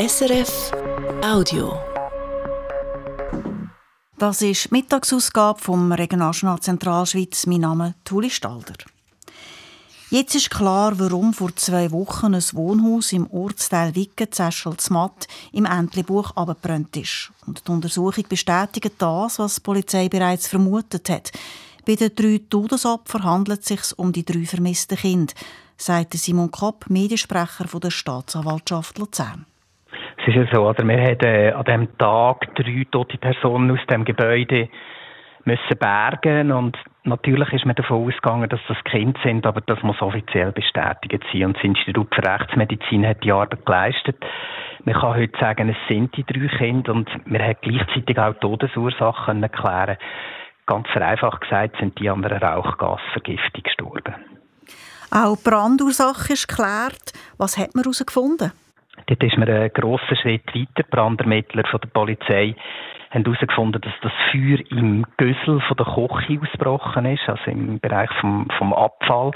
SRF Audio. Das ist Mittagsausgabe vom Regionaljournal Zentralschweiz. Mein Name ist Tuli Stalder. Jetzt ist klar, warum vor zwei Wochen ein Wohnhaus im Ortsteil Wicken-Zeschel-Zmatt im Entlebuch abgebrannt ist. Und die Untersuchung bestätigt das, was die Polizei bereits vermutet hat. Bei den drei Todesopfern handelt es sich um die drei vermissten Kinder, sagt Simon Kopp, Mediensprecher der Staatsanwaltschaft Luzern. Ist ja so, oder wir haben äh, an diesem Tag drei tote Personen aus dem Gebäude müssen bergen und natürlich ist man davon ausgegangen, dass das Kind sind, aber das muss offiziell bestätigt sein und das Institut für Rechtsmedizin hat die Arbeit geleistet. Man kann heute sagen, es sind die drei Kinder und wir haben gleichzeitig auch Todesursachen erklären. Ganz vereinfacht gesagt sind die an einer Rauchgasvergiftung gestorben. Auch die Brandursache ist geklärt. Was hat man herausgefunden? Dort ist man einen grossen Schritt weiter. Brandermittler von der Polizei haben herausgefunden, dass das Feuer im Gössel von der Koche ausgebrochen ist, also im Bereich vom, vom Abfall.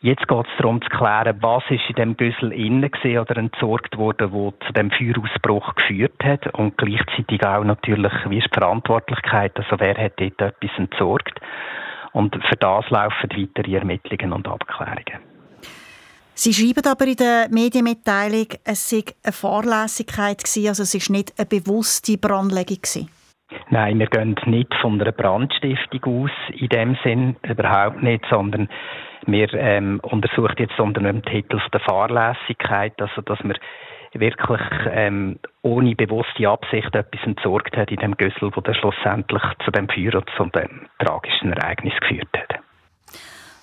Jetzt geht es darum zu klären, was ist in dem Güssel innen oder entsorgt wurde, wo zu dem Feuerausbruch geführt hat und gleichzeitig auch natürlich, wie ist die Verantwortlichkeit, also wer hat dort etwas entsorgt. Und für das laufen weitere Ermittlungen und Abklärungen. Sie schreiben aber in der Medienmitteilung, es sei eine Fahrlässigkeit gewesen, also es ist nicht eine bewusste Brandlegung gewesen. Nein, wir gehen nicht von einer Brandstiftung aus, in dem Sinn überhaupt nicht, sondern wir ähm, untersuchen jetzt unter dem Titel der Fahrlässigkeit, also dass man wirklich ähm, ohne bewusste Absicht etwas entsorgt hat in dem Güssel, wo dann schlussendlich zu dem Feuer und zu dem tragischen Ereignis geführt hat.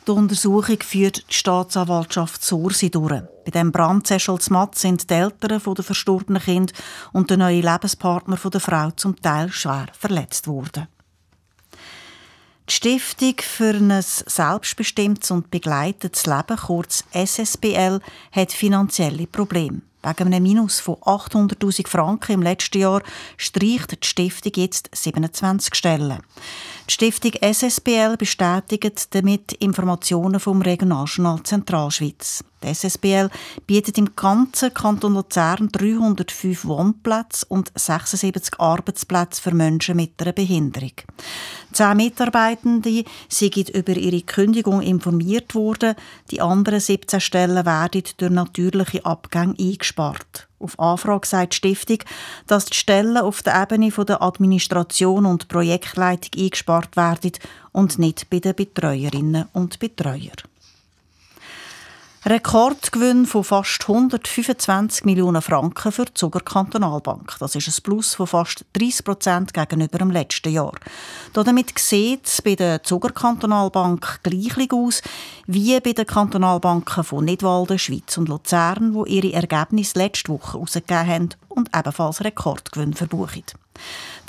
Die Untersuchung führt die Staatsanwaltschaft Sursi durch. Bei dem Brand Matz sind die Eltern der verstorbenen Kind und der neue Lebenspartner der Frau zum Teil schwer verletzt worden. Die Stiftung für ein selbstbestimmtes und begleitetes Leben, kurz SSBL, hat finanzielle Probleme. Wegen einem Minus von 800.000 Franken im letzten Jahr streicht die Stiftung jetzt 27 Stellen. Die Stiftung SSBL bestätigt damit Informationen vom Regionaljournal Zentralschweiz. Die SSBL bietet im ganzen Kanton Luzern 305 Wohnplätze und 76 Arbeitsplätze für Menschen mit einer Behinderung. Zehn Mitarbeitende sind über ihre Kündigung informiert worden. Die anderen 17 Stellen werden durch natürliche Abgänge eingespart. Auf Anfrage sagt die Stiftung, dass die Stellen auf der Ebene der Administration und Projektleitung eingespart werden und nicht bei den Betreuerinnen und Betreuern. Rekordgewinn von fast 125 Millionen Franken für die Zuger Kantonalbank. Das ist ein Plus von fast 30 Prozent gegenüber dem letzten Jahr. Damit sieht es bei der Zuger Kantonalbank gleich aus wie bei den Kantonalbanken von Nidwalden, Schweiz und Luzern, wo ihre Ergebnisse letzte Woche herausgegeben haben und ebenfalls Rekordgewinn verbuchen.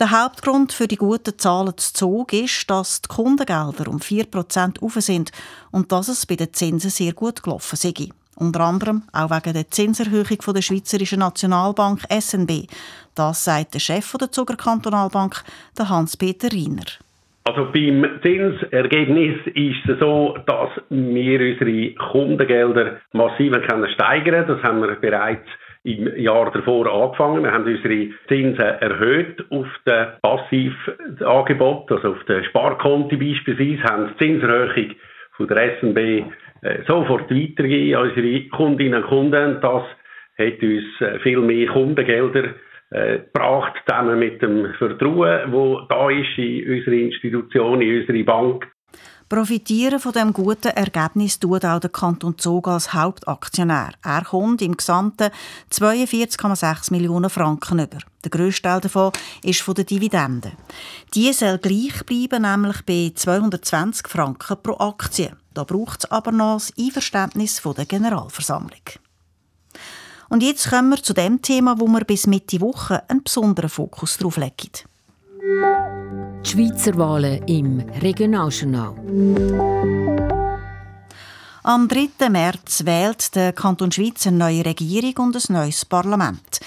Der Hauptgrund für die guten Zahlen zu Zug ist, dass die Kundengelder um 4% auf sind und dass es bei den Zinsen sehr gut gelaufen sei. Unter anderem auch wegen der Zinserhöhung der Schweizerischen Nationalbank SNB. Das sagt der Chef der Zuger Kantonalbank, Hans-Peter Riener. Also beim Zinsergebnis ist es so, dass wir unsere Kundengelder massiv steigern können. Das haben wir bereits im Jahr davor angefangen. Wir haben unsere Zinsen erhöht auf den Passivangebot, also auf den Sparkonti beispielsweise, haben die Zinserhöhung von der SNB äh, sofort weitergegeben an unsere Kundinnen und Kunden. Das hat uns äh, viel mehr Kundengelder äh, gebracht, zusammen mit dem Vertrauen, das da ist in unsere Institution, in unsere Bank. Profitieren von dem guten Ergebnis tut auch der Kanton Zug als Hauptaktionär. Er kommt im Gesamten 42,6 Millionen Franken über. Der grösste Teil davon ist von den Dividenden. Die soll gleich bleiben, nämlich bei 220 Franken pro Aktie. Da braucht es aber noch das Einverständnis der Generalversammlung. Und jetzt kommen wir zu dem Thema, wo wir bis Mitte Woche einen besonderen Fokus drauf legen. Schweizer Wahlen im Regionaljournal. Am 3. März wählt der Kanton Schweiz eine neue Regierung und ein neues Parlament.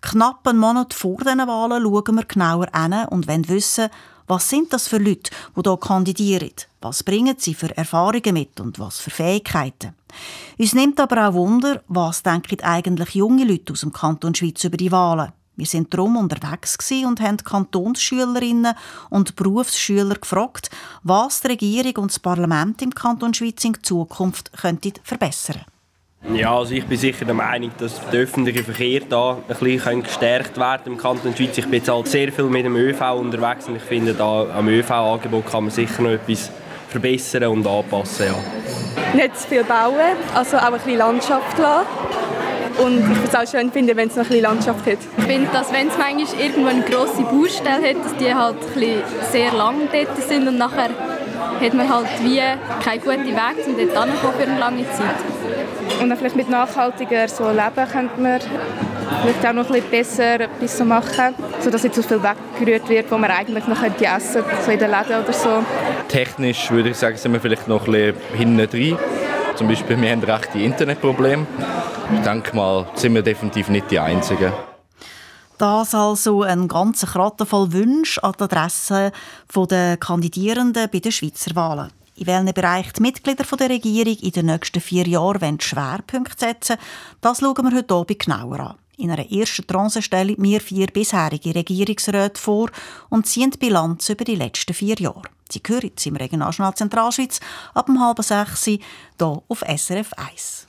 Knapp einen Monat vor diesen Wahlen schauen wir genauer an und wollen wissen, Was sind das für Leute, die hier kandidieren? Was bringen sie für Erfahrungen mit und was für Fähigkeiten? Uns nimmt aber auch Wunder, was denken eigentlich junge Leute aus dem Kanton Schweiz über die Wahlen? Wir sind darum unterwegs und haben Kantonsschülerinnen und Berufsschüler gefragt, was die Regierung und das Parlament im Kanton Schweiz in Zukunft könnten verbessern ja, also ich bin sicher der Meinung, dass der öffentliche Verkehr da ein bisschen gestärkt werden im Kanton Schweiz. Ich bin jetzt halt sehr viel mit dem ÖV unterwegs und ich finde, da am ÖV-Angebot kann man sicher noch etwas verbessern und anpassen. Ja. Nicht zu viel bauen, also auch ein bisschen Landschaft lassen. Und ich würde es auch schön finden, wenn es noch ein bisschen Landschaft hat. Ich finde, dass wenn es manchmal irgendwo eine grosse Baustelle hat, dass die halt ein sehr lang dort sind und nachher hat man halt wie keinen guten Weg, um dort hinzukommen für eine lange Zeit. Und dann vielleicht mit nachhaltiger so leben könnte man vielleicht auch noch ein bisschen besser etwas so machen, sodass nicht so viel weggerührt wird, wo man eigentlich noch essen könnte, so in den Läden oder so. Technisch würde ich sagen, sind wir vielleicht noch ein bisschen hinten drin. Zum Beispiel, wir haben recht die Internetprobleme. Ich denke mal, sind wir definitiv nicht die Einzigen. Das also ein ganzer Kratten voll Wünsche an die Adresse der Kandidierenden bei den Schweizer Wahlen. In welchen Bereich die Mitglieder der Regierung in den nächsten vier Jahren Schwerpunkte setzen das schauen wir heute Abend genauer an. In einer ersten Tranche stellen wir vier bisherige Regierungsräte vor und ziehen die Bilanz über die letzten vier Jahre. Sie hören jetzt im Regionaljournal Zentralschweiz ab um halb sechs hier auf SRF 1.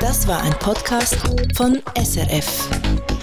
Das war ein Podcast von SRF.